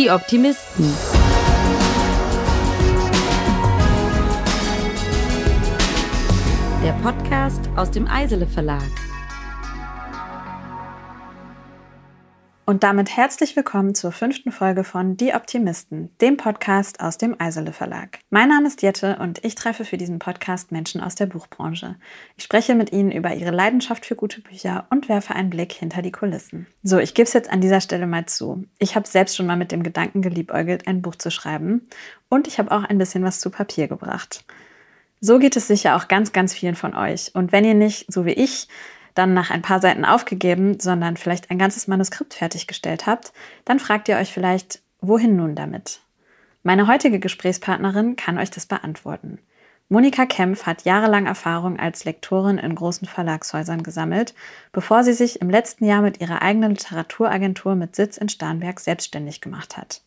Die Optimisten. Der Podcast aus dem Eisele Verlag. Und damit herzlich willkommen zur fünften Folge von Die Optimisten, dem Podcast aus dem Eisele Verlag. Mein Name ist Jette und ich treffe für diesen Podcast Menschen aus der Buchbranche. Ich spreche mit ihnen über ihre Leidenschaft für gute Bücher und werfe einen Blick hinter die Kulissen. So, ich gebe es jetzt an dieser Stelle mal zu. Ich habe selbst schon mal mit dem Gedanken geliebäugelt, ein Buch zu schreiben und ich habe auch ein bisschen was zu Papier gebracht. So geht es sicher auch ganz, ganz vielen von euch. Und wenn ihr nicht, so wie ich, dann nach ein paar Seiten aufgegeben, sondern vielleicht ein ganzes Manuskript fertiggestellt habt, dann fragt ihr euch vielleicht, wohin nun damit? Meine heutige Gesprächspartnerin kann euch das beantworten. Monika Kempf hat jahrelang Erfahrung als Lektorin in großen Verlagshäusern gesammelt, bevor sie sich im letzten Jahr mit ihrer eigenen Literaturagentur mit Sitz in Starnberg selbstständig gemacht hat.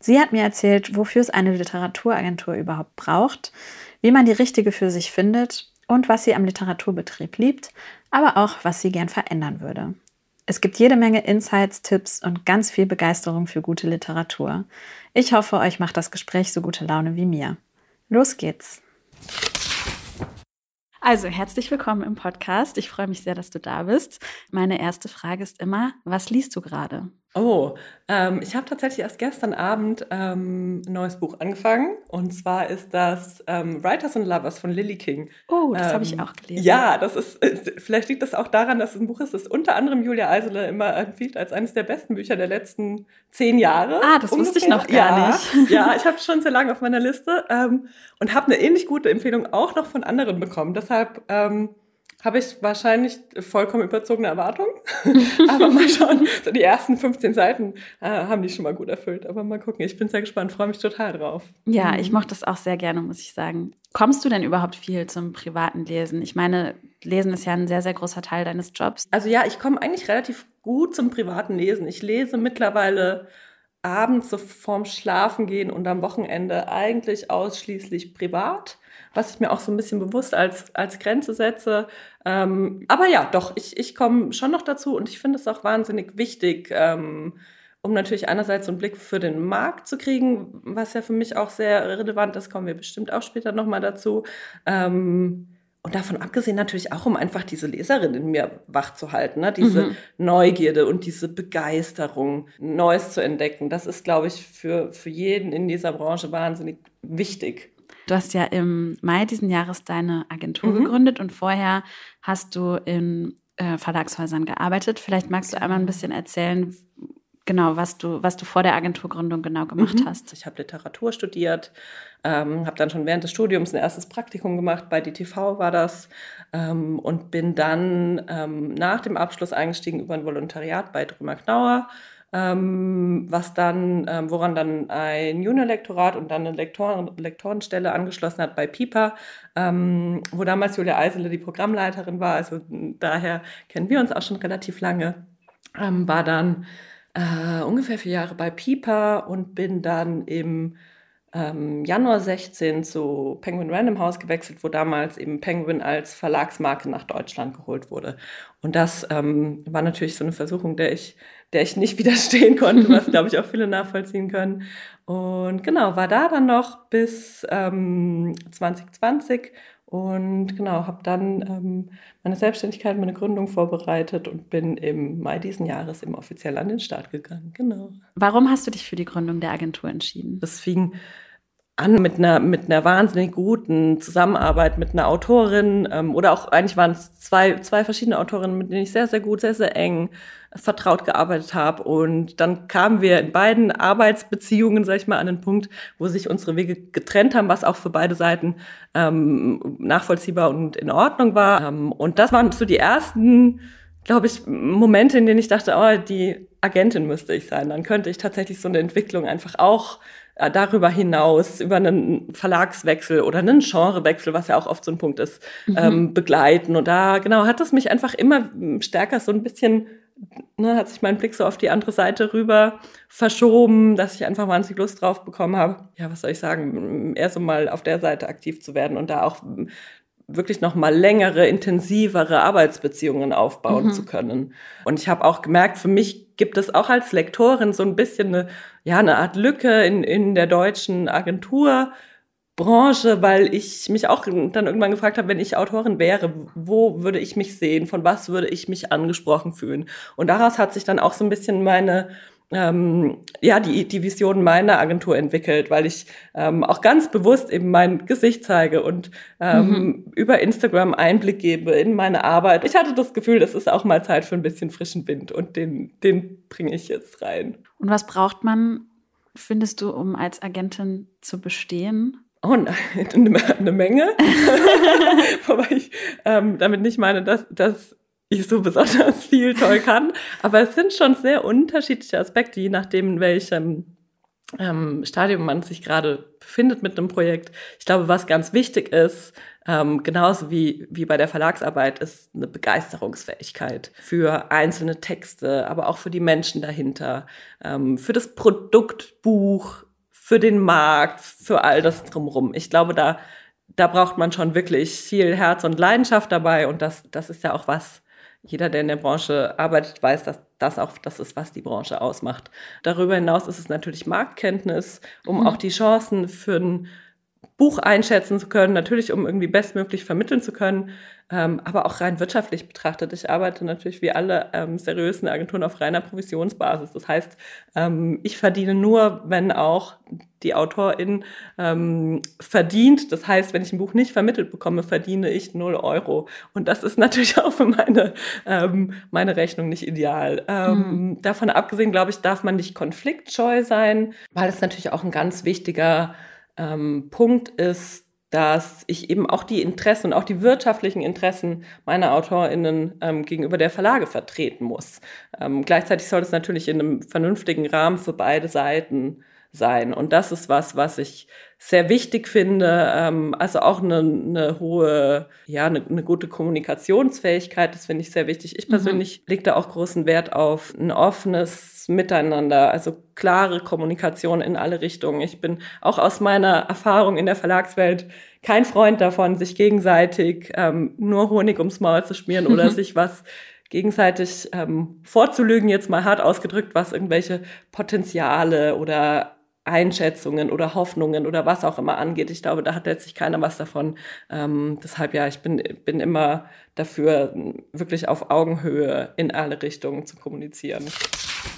Sie hat mir erzählt, wofür es eine Literaturagentur überhaupt braucht, wie man die richtige für sich findet und was sie am Literaturbetrieb liebt, aber auch was sie gern verändern würde. Es gibt jede Menge Insights, Tipps und ganz viel Begeisterung für gute Literatur. Ich hoffe, euch macht das Gespräch so gute Laune wie mir. Los geht's! Also, herzlich willkommen im Podcast. Ich freue mich sehr, dass du da bist. Meine erste Frage ist immer, was liest du gerade? Oh, ähm, ich habe tatsächlich erst gestern Abend ähm, ein neues Buch angefangen. Und zwar ist das ähm, Writers and Lovers von Lily King. Oh, das habe ich ähm, auch gelesen. Ja, das ist, vielleicht liegt das auch daran, dass es ein Buch ist, das unter anderem Julia Eisele immer empfiehlt als eines der besten Bücher der letzten zehn Jahre. Ah, das ungefähr. wusste ich noch gar ja, nicht. Ja, ich habe schon sehr lange auf meiner Liste ähm, und habe eine ähnlich gute Empfehlung auch noch von anderen bekommen. Deshalb ähm, habe ich wahrscheinlich vollkommen überzogene Erwartungen. aber mal schauen, so die ersten 15 Seiten äh, haben die schon mal gut erfüllt. Aber mal gucken, ich bin sehr gespannt, freue mich total drauf. Ja, mhm. ich mochte das auch sehr gerne, muss ich sagen. Kommst du denn überhaupt viel zum privaten Lesen? Ich meine, Lesen ist ja ein sehr, sehr großer Teil deines Jobs. Also ja, ich komme eigentlich relativ gut zum privaten Lesen. Ich lese mittlerweile abends so vorm Schlafengehen und am Wochenende eigentlich ausschließlich privat was ich mir auch so ein bisschen bewusst als, als Grenze setze. Ähm, aber ja, doch, ich, ich komme schon noch dazu und ich finde es auch wahnsinnig wichtig, ähm, um natürlich einerseits so einen Blick für den Markt zu kriegen, was ja für mich auch sehr relevant ist, kommen wir bestimmt auch später nochmal dazu. Ähm, und davon abgesehen natürlich auch, um einfach diese Leserin in mir wach zu halten, ne? diese mhm. Neugierde und diese Begeisterung, Neues zu entdecken. Das ist, glaube ich, für, für jeden in dieser Branche wahnsinnig wichtig. Du hast ja im Mai diesen Jahres deine Agentur mhm. gegründet und vorher hast du in äh, Verlagshäusern gearbeitet. Vielleicht magst du einmal ein bisschen erzählen, genau, was du, was du vor der Agenturgründung genau gemacht mhm. hast. Ich habe Literatur studiert, ähm, habe dann schon während des Studiums ein erstes Praktikum gemacht, bei DTV war das, ähm, und bin dann ähm, nach dem Abschluss eingestiegen über ein Volontariat bei Drümer Knauer was dann, ähm, woran dann ein Juniorlektorat und dann eine Lektoren, Lektorenstelle angeschlossen hat bei PIPA, ähm, wo damals Julia Eisele die Programmleiterin war. Also daher kennen wir uns auch schon relativ lange. Ähm, war dann äh, ungefähr vier Jahre bei PIPA und bin dann im ähm, Januar 16 zu Penguin Random House gewechselt, wo damals eben Penguin als Verlagsmarke nach Deutschland geholt wurde. Und das ähm, war natürlich so eine Versuchung, der ich der ich nicht widerstehen konnte, was, glaube ich, auch viele nachvollziehen können. Und genau, war da dann noch bis ähm, 2020 und genau, habe dann ähm, meine Selbstständigkeit, meine Gründung vorbereitet und bin im Mai diesen Jahres eben offiziell an den Start gegangen. Genau. Warum hast du dich für die Gründung der Agentur entschieden? Das fing an mit einer, mit einer wahnsinnig guten Zusammenarbeit mit einer Autorin ähm, oder auch eigentlich waren es zwei, zwei verschiedene Autorinnen, mit denen ich sehr, sehr gut, sehr, sehr eng vertraut gearbeitet habe. Und dann kamen wir in beiden Arbeitsbeziehungen, sag ich mal, an den Punkt, wo sich unsere Wege getrennt haben, was auch für beide Seiten ähm, nachvollziehbar und in Ordnung war. Ähm, und das waren so die ersten, glaube ich, Momente, in denen ich dachte, oh, die Agentin müsste ich sein. Dann könnte ich tatsächlich so eine Entwicklung einfach auch darüber hinaus über einen Verlagswechsel oder einen Genrewechsel, was ja auch oft so ein Punkt ist, mhm. ähm, begleiten. Und da genau hat es mich einfach immer stärker so ein bisschen ne, hat sich mein Blick so auf die andere Seite rüber verschoben, dass ich einfach wahnsinnig Lust drauf bekommen habe. Ja, was soll ich sagen, eher so mal auf der Seite aktiv zu werden und da auch wirklich noch mal längere, intensivere Arbeitsbeziehungen aufbauen mhm. zu können. Und ich habe auch gemerkt, für mich gibt es auch als Lektorin so ein bisschen eine, ja, eine Art Lücke in, in der deutschen Agentur. Branche, weil ich mich auch dann irgendwann gefragt habe, wenn ich Autorin wäre, wo würde ich mich sehen, von was würde ich mich angesprochen fühlen. Und daraus hat sich dann auch so ein bisschen meine ähm, ja, die, die Vision meiner Agentur entwickelt, weil ich ähm, auch ganz bewusst eben mein Gesicht zeige und ähm, mhm. über Instagram Einblick gebe in meine Arbeit. Ich hatte das Gefühl, das ist auch mal Zeit für ein bisschen frischen Wind und den, den bringe ich jetzt rein. Und was braucht man, findest du, um als Agentin zu bestehen? Oh nein, eine Menge. Wobei ich ähm, damit nicht meine, dass, dass ich so besonders viel toll kann. Aber es sind schon sehr unterschiedliche Aspekte, je nachdem, in welchem ähm, Stadium man sich gerade befindet mit einem Projekt. Ich glaube, was ganz wichtig ist, ähm, genauso wie, wie bei der Verlagsarbeit, ist eine Begeisterungsfähigkeit für einzelne Texte, aber auch für die Menschen dahinter, ähm, für das Produktbuch, für den Markt, für all das drumherum. Ich glaube, da, da braucht man schon wirklich viel Herz und Leidenschaft dabei und das, das ist ja auch was, jeder, der in der Branche arbeitet, weiß, dass das auch das ist, was die Branche ausmacht. Darüber hinaus ist es natürlich Marktkenntnis, um mhm. auch die Chancen für ein Buch einschätzen zu können, natürlich um irgendwie bestmöglich vermitteln zu können, ähm, aber auch rein wirtschaftlich betrachtet. Ich arbeite natürlich wie alle ähm, seriösen Agenturen auf reiner Provisionsbasis. Das heißt, ähm, ich verdiene nur, wenn auch die Autorin ähm, verdient. Das heißt, wenn ich ein Buch nicht vermittelt bekomme, verdiene ich 0 Euro. Und das ist natürlich auch für meine, ähm, meine Rechnung nicht ideal. Mhm. Davon abgesehen, glaube ich, darf man nicht konfliktscheu sein, weil es natürlich auch ein ganz wichtiger ähm, Punkt ist, dass ich eben auch die Interessen und auch die wirtschaftlichen Interessen meiner AutorInnen ähm, gegenüber der Verlage vertreten muss. Ähm, gleichzeitig soll es natürlich in einem vernünftigen Rahmen für beide Seiten sein. Und das ist was, was ich sehr wichtig finde. Ähm, also auch eine, eine hohe, ja, eine, eine, gute Kommunikationsfähigkeit, das finde ich sehr wichtig. Ich mhm. persönlich mhm. lege da auch großen Wert auf ein offenes Miteinander, also klare Kommunikation in alle Richtungen. Ich bin auch aus meiner Erfahrung in der Verlagswelt kein Freund davon, sich gegenseitig ähm, nur Honig ums Maul zu schmieren oder sich was gegenseitig ähm, vorzulügen, jetzt mal hart ausgedrückt, was irgendwelche Potenziale oder Einschätzungen oder Hoffnungen oder was auch immer angeht. Ich glaube, da hat letztlich keiner was davon. Ähm, deshalb ja, ich bin, bin immer dafür, wirklich auf Augenhöhe in alle Richtungen zu kommunizieren.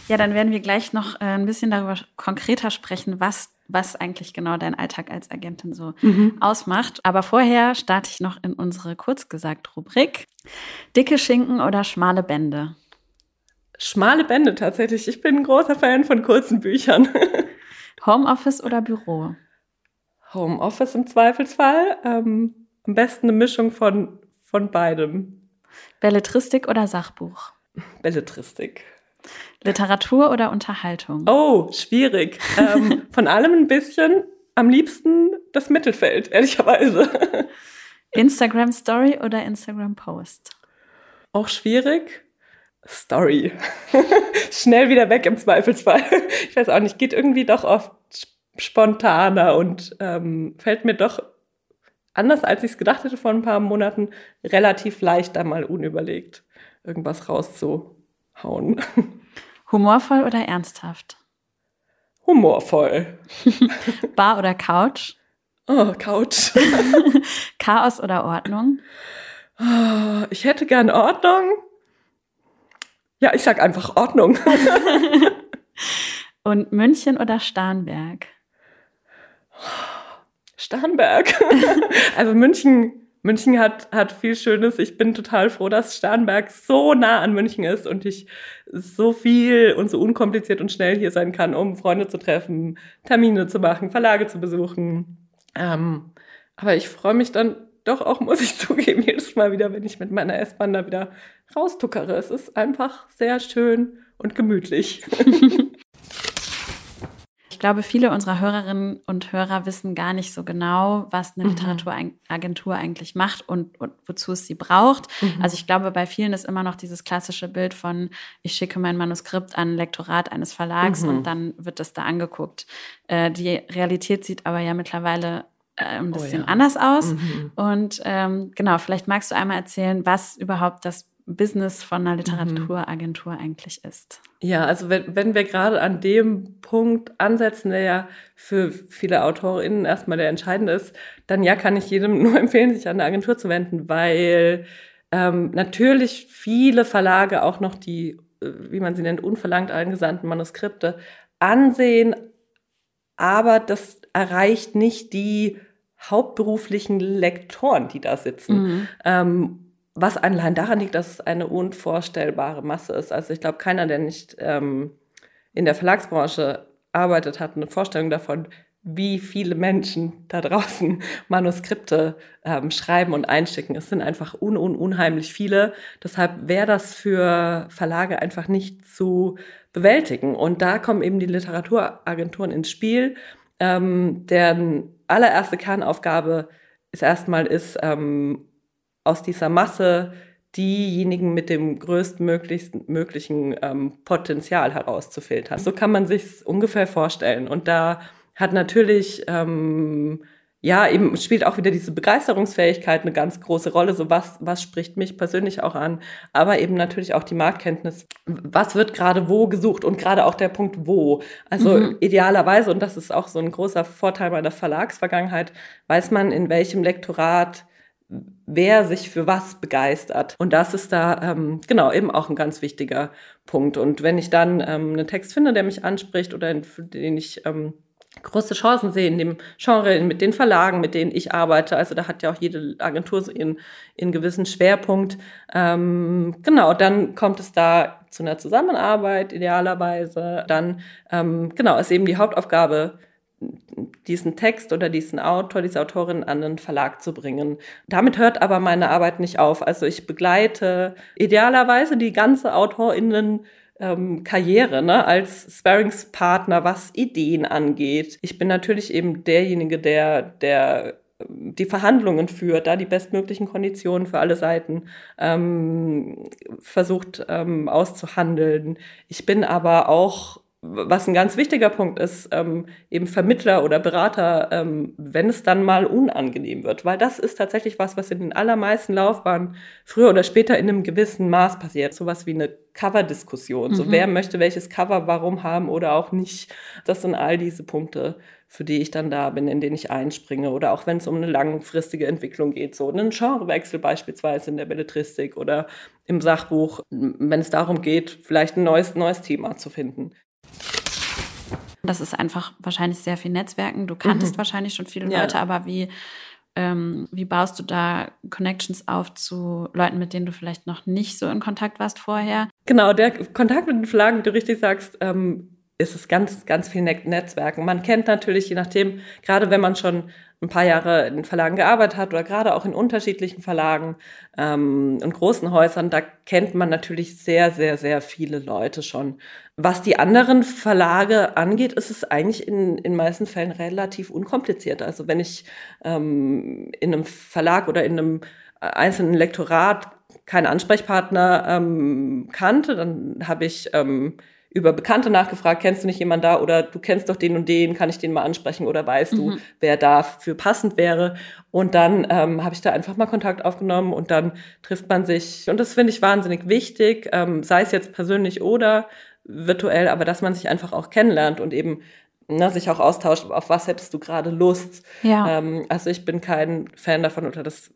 Ja, dann werden wir gleich noch äh, ein bisschen darüber konkreter sprechen, was, was eigentlich genau dein Alltag als Agentin so mhm. ausmacht. Aber vorher starte ich noch in unsere kurzgesagt Rubrik. Dicke Schinken oder schmale Bände? Schmale Bände tatsächlich. Ich bin ein großer Fan von kurzen Büchern. Homeoffice oder Büro? Homeoffice im Zweifelsfall. Ähm, am besten eine Mischung von, von beidem. Belletristik oder Sachbuch? Belletristik. Literatur oder Unterhaltung? Oh, schwierig. ähm, von allem ein bisschen. Am liebsten das Mittelfeld, ehrlicherweise. Instagram Story oder Instagram Post? Auch schwierig. Story. Schnell wieder weg im Zweifelsfall. Ich weiß auch nicht, geht irgendwie doch oft spontaner und ähm, fällt mir doch anders, als ich es gedacht hätte vor ein paar Monaten, relativ leicht einmal unüberlegt, irgendwas rauszuhauen. Humorvoll oder ernsthaft? Humorvoll. Bar oder Couch? Oh, Couch. Chaos oder Ordnung? Oh, ich hätte gern Ordnung, ja, ich sag einfach Ordnung. Und München oder Starnberg? Starnberg. also München, München hat, hat viel Schönes. Ich bin total froh, dass Starnberg so nah an München ist und ich so viel und so unkompliziert und schnell hier sein kann, um Freunde zu treffen, Termine zu machen, Verlage zu besuchen. Ähm, aber ich freue mich dann doch auch, muss ich zugeben, jedes Mal wieder, wenn ich mit meiner S-Bahn da wieder raustuckere. Es ist einfach sehr schön und gemütlich. Ich glaube, viele unserer Hörerinnen und Hörer wissen gar nicht so genau, was eine mhm. Literaturagentur eigentlich macht und, und, wozu es sie braucht. Mhm. Also ich glaube, bei vielen ist immer noch dieses klassische Bild von, ich schicke mein Manuskript an ein Lektorat eines Verlags mhm. und dann wird es da angeguckt. Äh, die Realität sieht aber ja mittlerweile ein oh bisschen oh ja. anders aus. Mhm. Und ähm, genau, vielleicht magst du einmal erzählen, was überhaupt das Business von einer mhm. Literaturagentur mhm. eigentlich ist. Ja, also wenn, wenn wir gerade an dem Punkt ansetzen, der ja für viele AutorInnen erstmal der entscheidende ist, dann ja, kann ich jedem nur empfehlen, sich an eine Agentur zu wenden, weil ähm, natürlich viele Verlage auch noch die, äh, wie man sie nennt, unverlangt eingesandten Manuskripte ansehen, aber das erreicht nicht die hauptberuflichen Lektoren, die da sitzen. Mhm. Ähm, was allein daran liegt, dass es eine unvorstellbare Masse ist. Also ich glaube, keiner, der nicht ähm, in der Verlagsbranche arbeitet, hat eine Vorstellung davon, wie viele Menschen da draußen Manuskripte ähm, schreiben und einschicken. Es sind einfach un, un unheimlich viele. Deshalb wäre das für Verlage einfach nicht zu bewältigen. Und da kommen eben die Literaturagenturen ins Spiel, ähm, deren allererste Kernaufgabe ist erstmal ist, ähm, aus dieser Masse diejenigen mit dem größtmöglichen möglichen, ähm, Potenzial herauszufiltern. So kann man sich ungefähr vorstellen. Und da hat natürlich ähm, ja, eben spielt auch wieder diese Begeisterungsfähigkeit eine ganz große Rolle. So was, was spricht mich persönlich auch an, aber eben natürlich auch die Marktkenntnis. Was wird gerade wo gesucht und gerade auch der Punkt wo. Also mhm. idealerweise, und das ist auch so ein großer Vorteil meiner Verlagsvergangenheit, weiß man, in welchem Lektorat wer sich für was begeistert. Und das ist da ähm, genau eben auch ein ganz wichtiger Punkt. Und wenn ich dann ähm, einen Text finde, der mich anspricht oder den ich ähm, große Chancen sehe in dem Genre, mit den Verlagen, mit denen ich arbeite. Also da hat ja auch jede Agentur so ihren, ihren gewissen Schwerpunkt. Ähm, genau, dann kommt es da zu einer Zusammenarbeit idealerweise. Dann, ähm, genau, ist eben die Hauptaufgabe, diesen Text oder diesen Autor, diese Autorin an den Verlag zu bringen. Damit hört aber meine Arbeit nicht auf. Also ich begleite idealerweise die ganze AutorInnen ähm, Karriere ne, als Sparringspartner, was Ideen angeht. Ich bin natürlich eben derjenige, der, der ähm, die Verhandlungen führt, da die bestmöglichen Konditionen für alle Seiten ähm, versucht ähm, auszuhandeln. Ich bin aber auch was ein ganz wichtiger Punkt ist, ähm, eben Vermittler oder Berater, ähm, wenn es dann mal unangenehm wird, weil das ist tatsächlich was, was in den allermeisten Laufbahnen früher oder später in einem gewissen Maß passiert. Sowas wie eine Cover-Diskussion. Mhm. So, wer möchte welches Cover warum haben oder auch nicht. Das sind all diese Punkte, für die ich dann da bin, in denen ich einspringe. Oder auch wenn es um eine langfristige Entwicklung geht, so einen Genrewechsel beispielsweise in der Belletristik oder im Sachbuch, wenn es darum geht, vielleicht ein neues, neues Thema zu finden. Das ist einfach wahrscheinlich sehr viel Netzwerken. Du kanntest mhm. wahrscheinlich schon viele ja. Leute, aber wie, ähm, wie baust du da Connections auf zu Leuten, mit denen du vielleicht noch nicht so in Kontakt warst vorher? Genau, der Kontakt mit den wie du richtig sagst, ähm, ist es ganz, ganz viel Netzwerken. Man kennt natürlich, je nachdem, gerade wenn man schon ein paar Jahre in Verlagen gearbeitet hat oder gerade auch in unterschiedlichen Verlagen ähm, und großen Häusern, da kennt man natürlich sehr, sehr, sehr viele Leute schon. Was die anderen Verlage angeht, ist es eigentlich in in meisten Fällen relativ unkompliziert. Also wenn ich ähm, in einem Verlag oder in einem einzelnen Lektorat keinen Ansprechpartner ähm, kannte, dann habe ich ähm, über Bekannte nachgefragt, kennst du nicht jemanden da oder du kennst doch den und den, kann ich den mal ansprechen oder weißt mhm. du, wer dafür passend wäre? Und dann ähm, habe ich da einfach mal Kontakt aufgenommen und dann trifft man sich. Und das finde ich wahnsinnig wichtig, ähm, sei es jetzt persönlich oder virtuell, aber dass man sich einfach auch kennenlernt und eben ne, sich auch austauscht, auf was hättest du gerade Lust. Ja. Ähm, also ich bin kein Fan davon, oder das,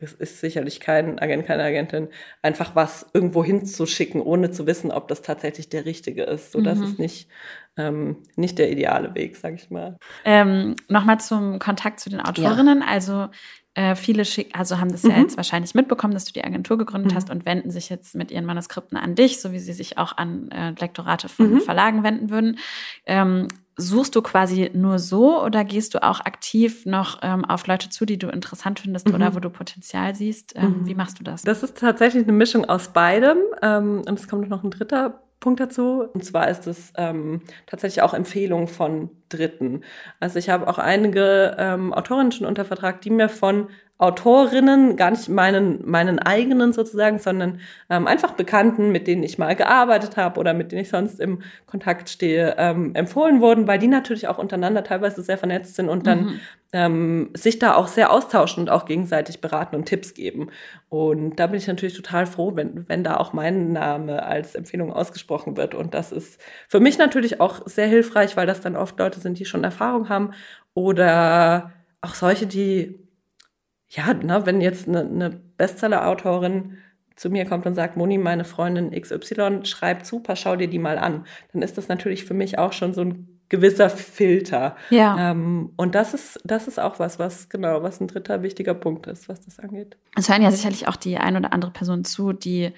das ist sicherlich kein Agent, keine Agentin, einfach was irgendwo hinzuschicken, ohne zu wissen, ob das tatsächlich der richtige ist. So, mhm. das ist nicht, ähm, nicht der ideale Weg, sag ich mal. Ähm, Nochmal zum Kontakt zu den Autorinnen. Ja. Also äh, viele schick, also haben das mhm. ja jetzt wahrscheinlich mitbekommen, dass du die Agentur gegründet mhm. hast und wenden sich jetzt mit ihren Manuskripten an dich, so wie sie sich auch an äh, Lektorate von mhm. Verlagen wenden würden. Ähm, suchst du quasi nur so oder gehst du auch aktiv noch ähm, auf Leute zu, die du interessant findest mhm. oder wo du Potenzial siehst? Ähm, mhm. Wie machst du das? Das ist tatsächlich eine Mischung aus beidem. Ähm, und es kommt noch ein dritter Punkt dazu. Und zwar ist es ähm, tatsächlich auch Empfehlung von Dritten. Also ich habe auch einige ähm, Autorinnen schon unter Vertrag, die mir von Autorinnen, gar nicht meinen, meinen eigenen sozusagen, sondern ähm, einfach Bekannten, mit denen ich mal gearbeitet habe oder mit denen ich sonst im Kontakt stehe, ähm, empfohlen wurden, weil die natürlich auch untereinander teilweise sehr vernetzt sind und dann mhm. ähm, sich da auch sehr austauschen und auch gegenseitig beraten und Tipps geben. Und da bin ich natürlich total froh, wenn, wenn da auch mein Name als Empfehlung ausgesprochen wird. Und das ist für mich natürlich auch sehr hilfreich, weil das dann oft Leute sind, die schon Erfahrung haben oder auch solche, die ja, ne, wenn jetzt eine, eine Bestseller-Autorin zu mir kommt und sagt, Moni, meine Freundin XY schreibt super, schau dir die mal an, dann ist das natürlich für mich auch schon so ein gewisser Filter. Ja. Ähm, und das ist, das ist auch was, was genau, was ein dritter wichtiger Punkt ist, was das angeht. Es hören ja sicherlich auch die ein oder andere Person zu, die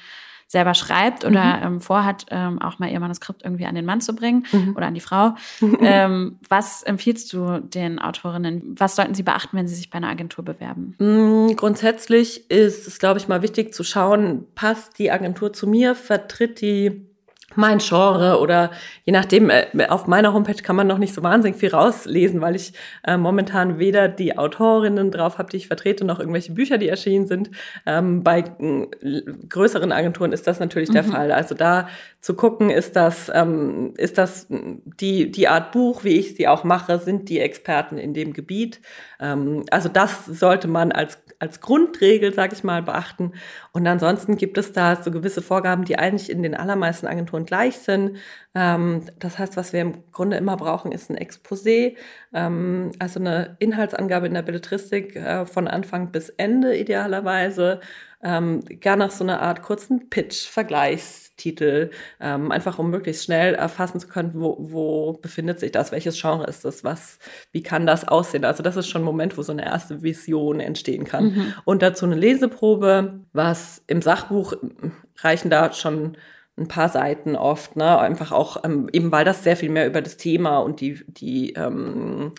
selber schreibt oder mhm. ähm, vorhat, ähm, auch mal ihr Manuskript irgendwie an den Mann zu bringen mhm. oder an die Frau. ähm, was empfiehlst du den Autorinnen? Was sollten sie beachten, wenn sie sich bei einer Agentur bewerben? Mhm, grundsätzlich ist es, glaube ich, mal wichtig zu schauen, passt die Agentur zu mir, vertritt die mein Genre oder je nachdem, äh, auf meiner Homepage kann man noch nicht so wahnsinnig viel rauslesen, weil ich äh, momentan weder die Autorinnen drauf habe, die ich vertrete, noch irgendwelche Bücher, die erschienen sind. Ähm, bei äh, größeren Agenturen ist das natürlich mhm. der Fall. Also da zu gucken, ist das, ähm, ist das die, die Art Buch, wie ich sie auch mache, sind die Experten in dem Gebiet. Ähm, also das sollte man als als Grundregel, sage ich mal, beachten. Und ansonsten gibt es da so gewisse Vorgaben, die eigentlich in den allermeisten Agenturen gleich sind. Ähm, das heißt, was wir im Grunde immer brauchen, ist ein Exposé, ähm, also eine Inhaltsangabe in der Belletristik äh, von Anfang bis Ende idealerweise. Ähm, gerne noch so eine Art kurzen Pitch, Vergleichs Titel, ähm, einfach um möglichst schnell erfassen zu können, wo, wo befindet sich das, welches Genre ist das, was, wie kann das aussehen. Also das ist schon ein Moment, wo so eine erste Vision entstehen kann. Mhm. Und dazu eine Leseprobe, was im Sachbuch reichen da schon ein paar Seiten oft, ne? Einfach auch, ähm, eben weil das sehr viel mehr über das Thema und die, die ähm,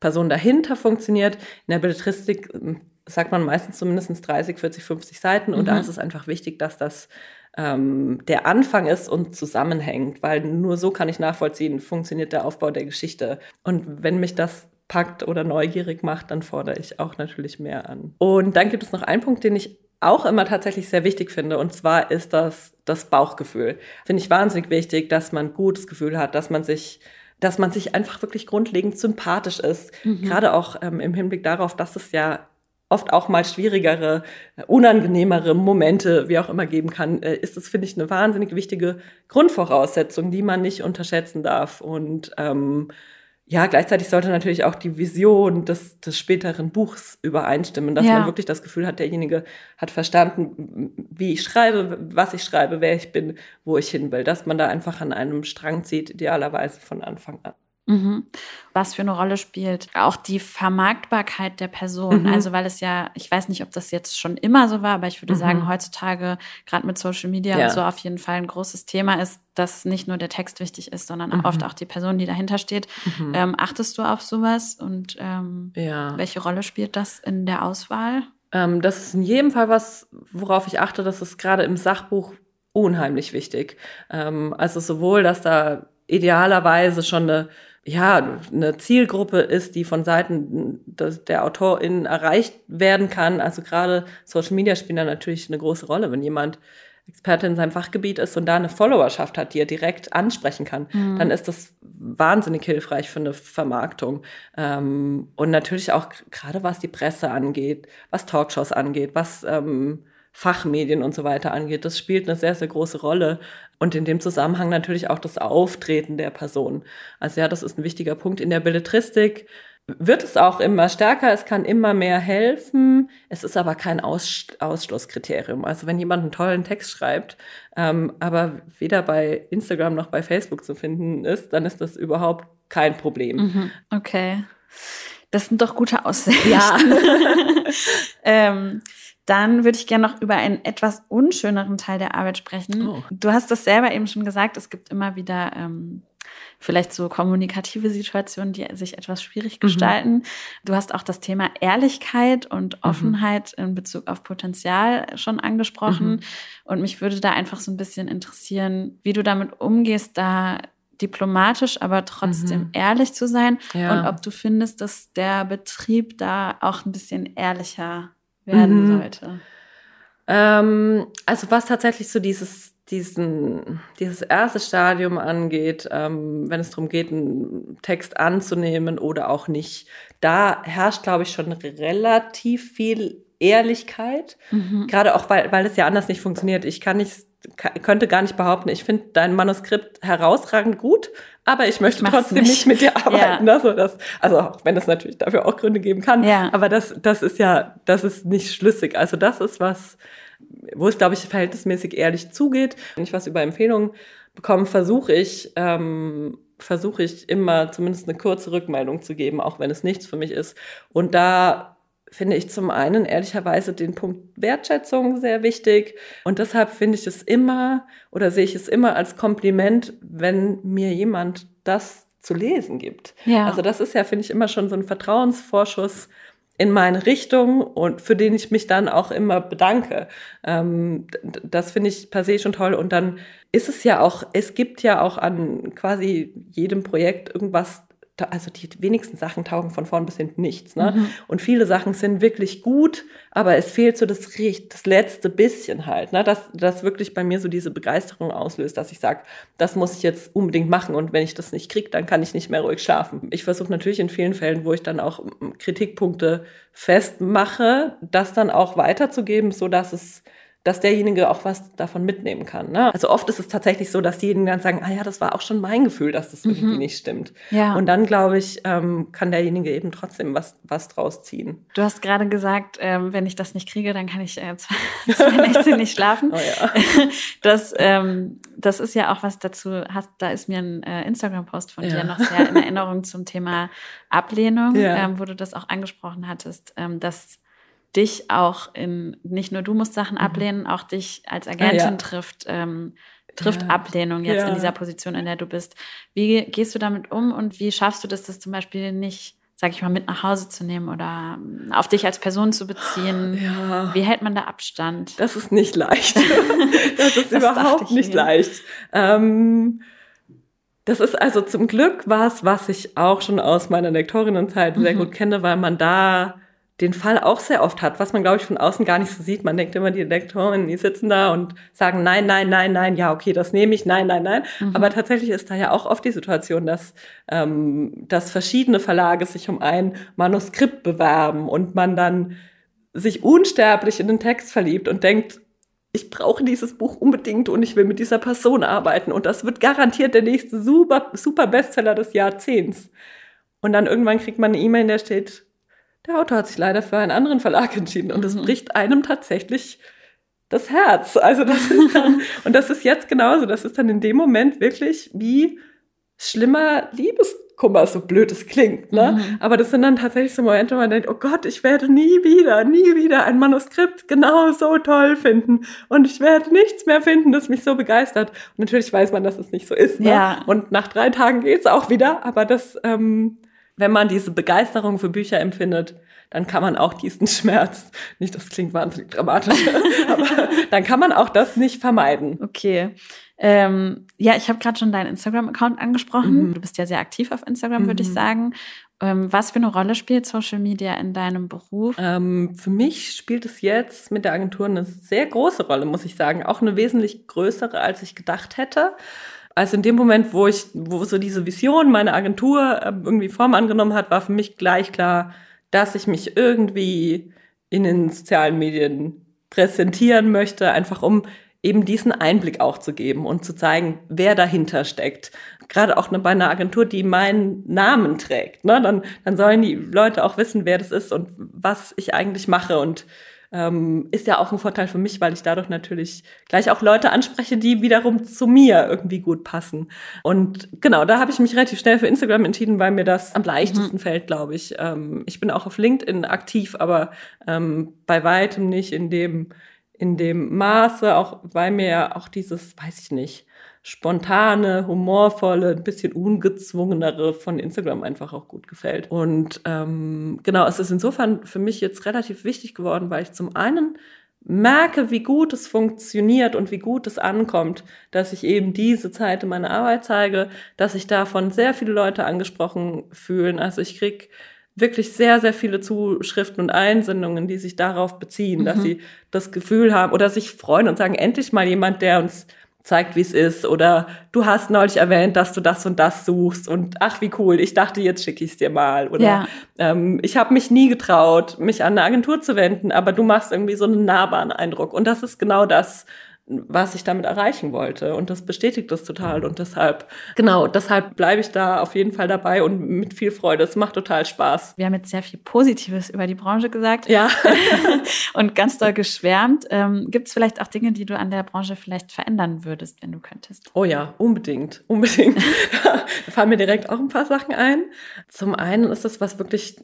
Person dahinter funktioniert. In der Belletristik ähm, sagt man meistens zumindest 30, 40, 50 Seiten und mhm. da ist es einfach wichtig, dass das ähm, der Anfang ist und zusammenhängt, weil nur so kann ich nachvollziehen, funktioniert der Aufbau der Geschichte. Und wenn mich das packt oder neugierig macht, dann fordere ich auch natürlich mehr an. Und dann gibt es noch einen Punkt, den ich auch immer tatsächlich sehr wichtig finde, und zwar ist das das Bauchgefühl. Finde ich wahnsinnig wichtig, dass man gutes Gefühl hat, dass man sich dass man sich einfach wirklich grundlegend sympathisch ist. Mhm. Gerade auch ähm, im Hinblick darauf, dass es ja oft auch mal schwierigere, unangenehmere Momente, wie auch immer geben kann, äh, ist das, finde ich, eine wahnsinnig wichtige Grundvoraussetzung, die man nicht unterschätzen darf. Und ähm, ja, gleichzeitig sollte natürlich auch die Vision des, des späteren Buchs übereinstimmen, dass ja. man wirklich das Gefühl hat, derjenige hat verstanden, wie ich schreibe, was ich schreibe, wer ich bin, wo ich hin will, dass man da einfach an einem Strang zieht, idealerweise von Anfang an. Mhm. Was für eine Rolle spielt auch die Vermarktbarkeit der Person. Mhm. Also, weil es ja, ich weiß nicht, ob das jetzt schon immer so war, aber ich würde mhm. sagen, heutzutage, gerade mit Social Media ja. und so, auf jeden Fall ein großes Thema ist, dass nicht nur der Text wichtig ist, sondern mhm. oft auch die Person, die dahinter steht. Mhm. Ähm, achtest du auf sowas und ähm, ja. welche Rolle spielt das in der Auswahl? Ähm, das ist in jedem Fall was, worauf ich achte. Das ist gerade im Sachbuch unheimlich wichtig. Ähm, also sowohl, dass da idealerweise schon eine ja, eine Zielgruppe ist, die von Seiten der AutorInnen erreicht werden kann. Also gerade Social Media spielen da natürlich eine große Rolle, wenn jemand Experte in seinem Fachgebiet ist und da eine Followerschaft hat, die er direkt ansprechen kann, mhm. dann ist das wahnsinnig hilfreich für eine Vermarktung. Ähm, und natürlich auch gerade was die Presse angeht, was Talkshows angeht, was ähm, Fachmedien und so weiter angeht. Das spielt eine sehr, sehr große Rolle. Und in dem Zusammenhang natürlich auch das Auftreten der Person. Also ja, das ist ein wichtiger Punkt. In der Belletristik wird es auch immer stärker, es kann immer mehr helfen. Es ist aber kein Aus Ausschlusskriterium. Also wenn jemand einen tollen Text schreibt, ähm, aber weder bei Instagram noch bei Facebook zu finden ist, dann ist das überhaupt kein Problem. Mhm. Okay. Das sind doch gute Aussichten. Ja. ähm, dann würde ich gerne noch über einen etwas unschöneren Teil der Arbeit sprechen. Oh. Du hast das selber eben schon gesagt, es gibt immer wieder ähm, vielleicht so kommunikative Situationen, die sich etwas schwierig mhm. gestalten. Mhm. Du hast auch das Thema Ehrlichkeit und mhm. Offenheit mhm. in Bezug auf Potenzial schon angesprochen. Mhm. Und mich würde da einfach so ein bisschen interessieren, wie du damit umgehst, da diplomatisch, aber trotzdem mhm. ehrlich zu sein ja. und ob du findest, dass der Betrieb da auch ein bisschen ehrlicher werden mhm. sollte. Ähm, also was tatsächlich so dieses diesen, dieses erste Stadium angeht, ähm, wenn es darum geht, einen Text anzunehmen oder auch nicht, da herrscht, glaube ich, schon relativ viel Ehrlichkeit. Mhm. Gerade auch, weil, weil es ja anders nicht funktioniert. Ich kann nicht könnte gar nicht behaupten, ich finde dein Manuskript herausragend gut, aber ich möchte ich trotzdem nicht. nicht. mit dir arbeiten. Ja. Also, das, also auch wenn es natürlich dafür auch Gründe geben kann. Ja. Aber das, das ist ja, das ist nicht schlüssig. Also das ist was, wo es, glaube ich, verhältnismäßig ehrlich zugeht. Wenn ich was über Empfehlungen bekomme, versuche ich, ähm, versuche ich immer zumindest eine kurze Rückmeldung zu geben, auch wenn es nichts für mich ist. Und da finde ich zum einen ehrlicherweise den Punkt Wertschätzung sehr wichtig. Und deshalb finde ich es immer oder sehe ich es immer als Kompliment, wenn mir jemand das zu lesen gibt. Ja. Also das ist ja, finde ich, immer schon so ein Vertrauensvorschuss in meine Richtung und für den ich mich dann auch immer bedanke. Ähm, das finde ich per se schon toll. Und dann ist es ja auch, es gibt ja auch an quasi jedem Projekt irgendwas also die wenigsten Sachen taugen von vorn bis hinten nichts. Ne? Mhm. Und viele Sachen sind wirklich gut, aber es fehlt so das, das letzte bisschen halt, ne? dass das wirklich bei mir so diese Begeisterung auslöst, dass ich sage, das muss ich jetzt unbedingt machen und wenn ich das nicht kriege, dann kann ich nicht mehr ruhig schlafen. Ich versuche natürlich in vielen Fällen, wo ich dann auch Kritikpunkte festmache, das dann auch weiterzugeben, so dass es dass derjenige auch was davon mitnehmen kann. Ne? Also oft ist es tatsächlich so, dass diejenigen dann sagen, ah ja, das war auch schon mein Gefühl, dass das mhm. irgendwie nicht stimmt. Ja. Und dann, glaube ich, ähm, kann derjenige eben trotzdem was, was draus ziehen. Du hast gerade gesagt, ähm, wenn ich das nicht kriege, dann kann ich äh, zwei, zwei Nächte nicht schlafen. Oh ja. das, ähm, das ist ja auch was dazu, hast, da ist mir ein äh, Instagram-Post von ja. dir noch sehr in Erinnerung zum Thema Ablehnung, ja. ähm, wo du das auch angesprochen hattest, ähm, dass dich auch in, nicht nur du musst Sachen mhm. ablehnen, auch dich als Agentin ah, ja. trifft, ähm, trifft ja. Ablehnung jetzt ja. in dieser Position, in der du bist. Wie gehst du damit um und wie schaffst du das, das zum Beispiel nicht, sag ich mal, mit nach Hause zu nehmen oder ähm, auf dich als Person zu beziehen? Ja. Wie hält man da Abstand? Das ist nicht leicht. das ist das überhaupt nicht leicht. Ähm, das ist also zum Glück was, was ich auch schon aus meiner Lektorinnenzeit mhm. sehr gut kenne, weil man da den Fall auch sehr oft hat, was man, glaube ich, von außen gar nicht so sieht. Man denkt immer, die Lektoren, die sitzen da und sagen, nein, nein, nein, nein, ja, okay, das nehme ich, nein, nein, nein. Mhm. Aber tatsächlich ist da ja auch oft die Situation, dass, ähm, dass verschiedene Verlage sich um ein Manuskript bewerben und man dann sich unsterblich in den Text verliebt und denkt, ich brauche dieses Buch unbedingt und ich will mit dieser Person arbeiten und das wird garantiert der nächste super, super Bestseller des Jahrzehnts. Und dann irgendwann kriegt man eine E-Mail, in der steht, der Autor hat sich leider für einen anderen Verlag entschieden und es mhm. bricht einem tatsächlich das Herz. Also das ist dann, und das ist jetzt genauso, das ist dann in dem Moment wirklich wie schlimmer Liebeskummer, so blöd es klingt, ne? Mhm. Aber das sind dann tatsächlich so Momente, wo man denkt, oh Gott, ich werde nie wieder, nie wieder ein Manuskript genau so toll finden und ich werde nichts mehr finden, das mich so begeistert. Und natürlich weiß man, dass es nicht so ist, ne? Ja. Und nach drei Tagen geht's auch wieder, aber das, ähm, wenn man diese Begeisterung für Bücher empfindet, dann kann man auch diesen Schmerz, nicht das klingt wahnsinnig dramatisch, aber dann kann man auch das nicht vermeiden. Okay. Ähm, ja, ich habe gerade schon deinen Instagram-Account angesprochen. Mhm. Du bist ja sehr aktiv auf Instagram, würde ich mhm. sagen. Ähm, was für eine Rolle spielt Social Media in deinem Beruf? Ähm, für mich spielt es jetzt mit der Agentur eine sehr große Rolle, muss ich sagen. Auch eine wesentlich größere, als ich gedacht hätte. Also in dem Moment, wo ich, wo so diese Vision meine Agentur ähm, irgendwie Form angenommen hat, war für mich gleich klar, dass ich mich irgendwie in den sozialen Medien präsentieren möchte, einfach um eben diesen Einblick auch zu geben und zu zeigen, wer dahinter steckt. Gerade auch bei einer Agentur, die meinen Namen trägt, ne? dann, dann sollen die Leute auch wissen, wer das ist und was ich eigentlich mache und ähm, ist ja auch ein Vorteil für mich, weil ich dadurch natürlich gleich auch Leute anspreche, die wiederum zu mir irgendwie gut passen. Und genau, da habe ich mich relativ schnell für Instagram entschieden, weil mir das am leichtesten mhm. fällt, glaube ich. Ähm, ich bin auch auf LinkedIn aktiv, aber ähm, bei weitem nicht in dem in dem Maße, auch weil mir auch dieses, weiß ich nicht, spontane, humorvolle, ein bisschen ungezwungenere von Instagram einfach auch gut gefällt. Und ähm, genau, es ist insofern für mich jetzt relativ wichtig geworden, weil ich zum einen merke, wie gut es funktioniert und wie gut es ankommt, dass ich eben diese Zeit in meiner Arbeit zeige, dass sich davon sehr viele Leute angesprochen fühlen. Also ich krieg wirklich sehr, sehr viele Zuschriften und Einsendungen, die sich darauf beziehen, mhm. dass sie das Gefühl haben oder sich freuen und sagen, endlich mal jemand, der uns zeigt, wie es ist. Oder du hast neulich erwähnt, dass du das und das suchst und ach, wie cool, ich dachte, jetzt schicke ich es dir mal. Oder ja. ähm, ich habe mich nie getraut, mich an eine Agentur zu wenden, aber du machst irgendwie so einen nahbaren Eindruck. Und das ist genau das, was ich damit erreichen wollte. Und das bestätigt das total. Und deshalb, genau, deshalb bleibe ich da auf jeden Fall dabei und mit viel Freude. Es macht total Spaß. Wir haben jetzt sehr viel Positives über die Branche gesagt. Ja. und ganz doll geschwärmt. Ähm, Gibt es vielleicht auch Dinge, die du an der Branche vielleicht verändern würdest, wenn du könntest? Oh ja, unbedingt. Unbedingt. da fallen mir direkt auch ein paar Sachen ein. Zum einen ist das, was wirklich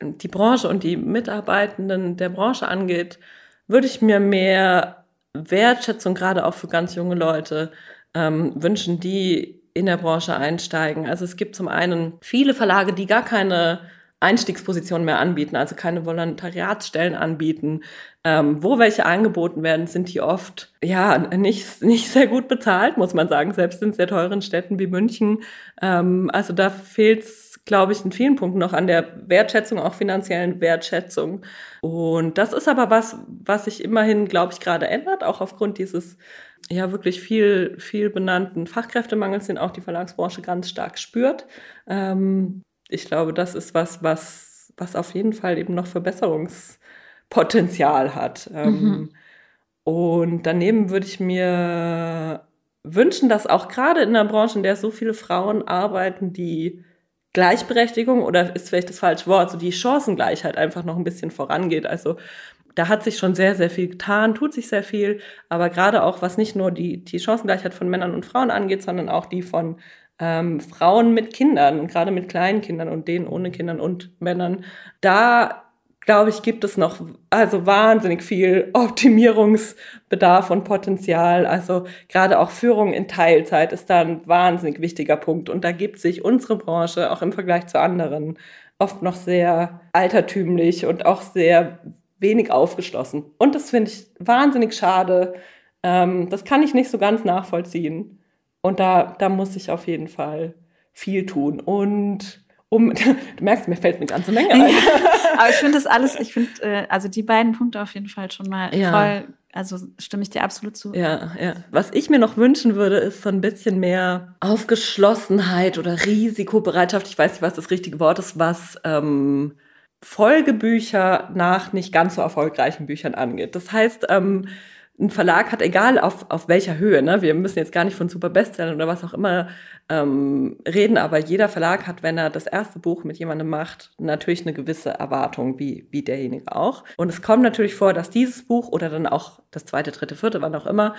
die Branche und die Mitarbeitenden der Branche angeht, würde ich mir mehr Wertschätzung gerade auch für ganz junge Leute ähm, wünschen, die in der Branche einsteigen. Also es gibt zum einen viele Verlage, die gar keine Einstiegspositionen mehr anbieten, also keine Volontariatsstellen anbieten. Ähm, wo welche angeboten werden, sind die oft ja nicht, nicht sehr gut bezahlt, muss man sagen, selbst in sehr teuren Städten wie München. Ähm, also da fehlt es glaube ich, in vielen Punkten noch an der Wertschätzung, auch finanziellen Wertschätzung. Und das ist aber was, was sich immerhin, glaube ich, gerade ändert, auch aufgrund dieses ja wirklich viel, viel benannten Fachkräftemangels, den auch die Verlagsbranche ganz stark spürt. Ähm, ich glaube, das ist was, was, was auf jeden Fall eben noch Verbesserungspotenzial hat. Ähm, mhm. Und daneben würde ich mir wünschen, dass auch gerade in einer Branche, in der so viele Frauen arbeiten, die Gleichberechtigung oder ist vielleicht das falsche Wort, so die Chancengleichheit einfach noch ein bisschen vorangeht. Also da hat sich schon sehr, sehr viel getan, tut sich sehr viel, aber gerade auch, was nicht nur die, die Chancengleichheit von Männern und Frauen angeht, sondern auch die von ähm, Frauen mit Kindern und gerade mit kleinen Kindern und denen ohne Kindern und Männern, da glaube ich, gibt es noch also wahnsinnig viel Optimierungsbedarf und Potenzial. Also gerade auch Führung in Teilzeit ist da ein wahnsinnig wichtiger Punkt. Und da gibt sich unsere Branche auch im Vergleich zu anderen oft noch sehr altertümlich und auch sehr wenig aufgeschlossen. Und das finde ich wahnsinnig schade. Ähm, das kann ich nicht so ganz nachvollziehen. Und da, da muss ich auf jeden Fall viel tun. Und um, du merkst, mir fällt eine ganze Menge ein. aber ich finde das alles, ich finde, äh, also die beiden Punkte auf jeden Fall schon mal ja. voll, also stimme ich dir absolut zu. Ja, ja. Was ich mir noch wünschen würde, ist so ein bisschen mehr Aufgeschlossenheit oder Risikobereitschaft. Ich weiß nicht, was das richtige Wort ist, was ähm, Folgebücher nach nicht ganz so erfolgreichen Büchern angeht. Das heißt, ähm, ein Verlag hat, egal auf, auf welcher Höhe, ne, wir müssen jetzt gar nicht von super Bestsellern oder was auch immer ähm, reden, aber jeder Verlag hat, wenn er das erste Buch mit jemandem macht, natürlich eine gewisse Erwartung, wie, wie derjenige auch. Und es kommt natürlich vor, dass dieses Buch oder dann auch das zweite, dritte, vierte, wann auch immer,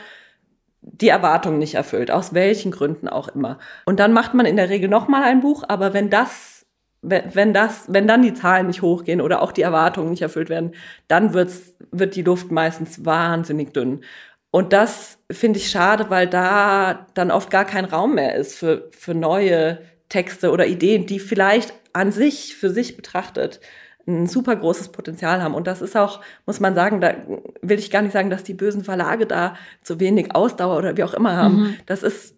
die Erwartung nicht erfüllt, aus welchen Gründen auch immer. Und dann macht man in der Regel nochmal ein Buch, aber wenn das wenn das, wenn dann die Zahlen nicht hochgehen oder auch die Erwartungen nicht erfüllt werden, dann wird's, wird die Luft meistens wahnsinnig dünn. Und das finde ich schade, weil da dann oft gar kein Raum mehr ist für, für neue Texte oder Ideen, die vielleicht an sich, für sich betrachtet, ein super großes Potenzial haben. Und das ist auch, muss man sagen, da will ich gar nicht sagen, dass die bösen Verlage da zu wenig Ausdauer oder wie auch immer haben. Mhm. Das ist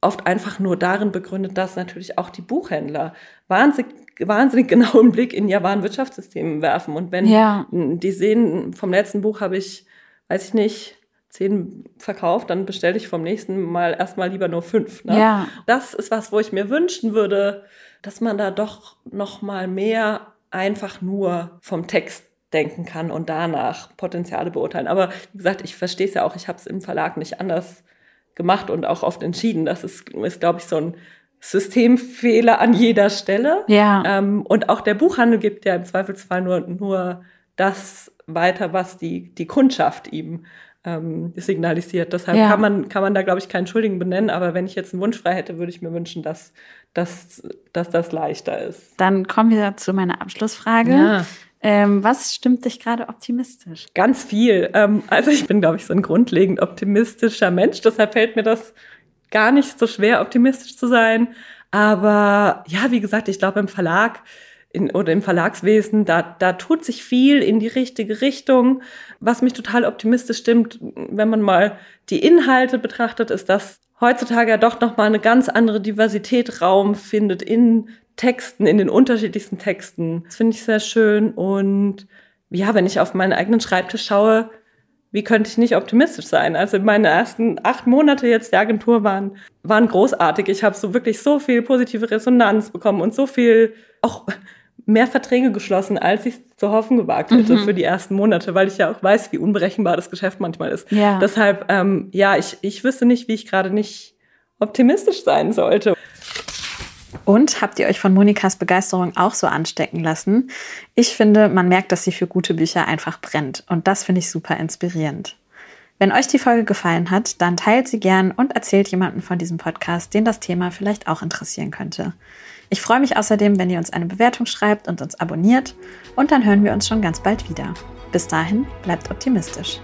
oft einfach nur darin begründet, dass natürlich auch die Buchhändler wahnsinnig, wahnsinnig genauen Blick in ihr Warenwirtschaftssystem werfen. Und wenn ja. die sehen, vom letzten Buch habe ich, weiß ich nicht, zehn verkauft, dann bestelle ich vom nächsten Mal erstmal lieber nur fünf. Ne? Ja. Das ist was, wo ich mir wünschen würde, dass man da doch noch mal mehr einfach nur vom Text denken kann und danach Potenziale beurteilen. Aber wie gesagt, ich verstehe es ja auch, ich habe es im Verlag nicht anders gemacht und auch oft entschieden. Das ist, ist glaube ich, so ein Systemfehler an jeder Stelle. Ja. Ähm, und auch der Buchhandel gibt ja im Zweifelsfall nur, nur das weiter, was die, die Kundschaft ihm ähm, signalisiert. Deshalb ja. kann, man, kann man da, glaube ich, keinen Schuldigen benennen. Aber wenn ich jetzt einen Wunsch frei hätte, würde ich mir wünschen, dass, dass, dass das leichter ist. Dann kommen wir zu meiner Abschlussfrage. Ja. Ähm, was stimmt dich gerade optimistisch? Ganz viel. Ähm, also ich bin, glaube ich, so ein grundlegend optimistischer Mensch. Deshalb fällt mir das gar nicht so schwer, optimistisch zu sein. Aber ja, wie gesagt, ich glaube, im Verlag in, oder im Verlagswesen, da, da tut sich viel in die richtige Richtung. Was mich total optimistisch stimmt, wenn man mal die Inhalte betrachtet, ist, dass heutzutage ja doch nochmal eine ganz andere Diversität Raum findet in Texten, in den unterschiedlichsten Texten. Das finde ich sehr schön. Und ja, wenn ich auf meinen eigenen Schreibtisch schaue, wie könnte ich nicht optimistisch sein? Also meine ersten acht Monate jetzt der Agentur waren, waren großartig. Ich habe so wirklich so viel positive Resonanz bekommen und so viel auch mehr Verträge geschlossen, als ich zu hoffen gewagt hätte mhm. für die ersten Monate, weil ich ja auch weiß, wie unberechenbar das Geschäft manchmal ist. Ja. Deshalb, ähm, ja, ich, ich wüsste nicht, wie ich gerade nicht optimistisch sein sollte. Und habt ihr euch von Monikas Begeisterung auch so anstecken lassen? Ich finde, man merkt, dass sie für gute Bücher einfach brennt. Und das finde ich super inspirierend. Wenn euch die Folge gefallen hat, dann teilt sie gern und erzählt jemanden von diesem Podcast, den das Thema vielleicht auch interessieren könnte. Ich freue mich außerdem, wenn ihr uns eine Bewertung schreibt und uns abonniert. Und dann hören wir uns schon ganz bald wieder. Bis dahin, bleibt optimistisch.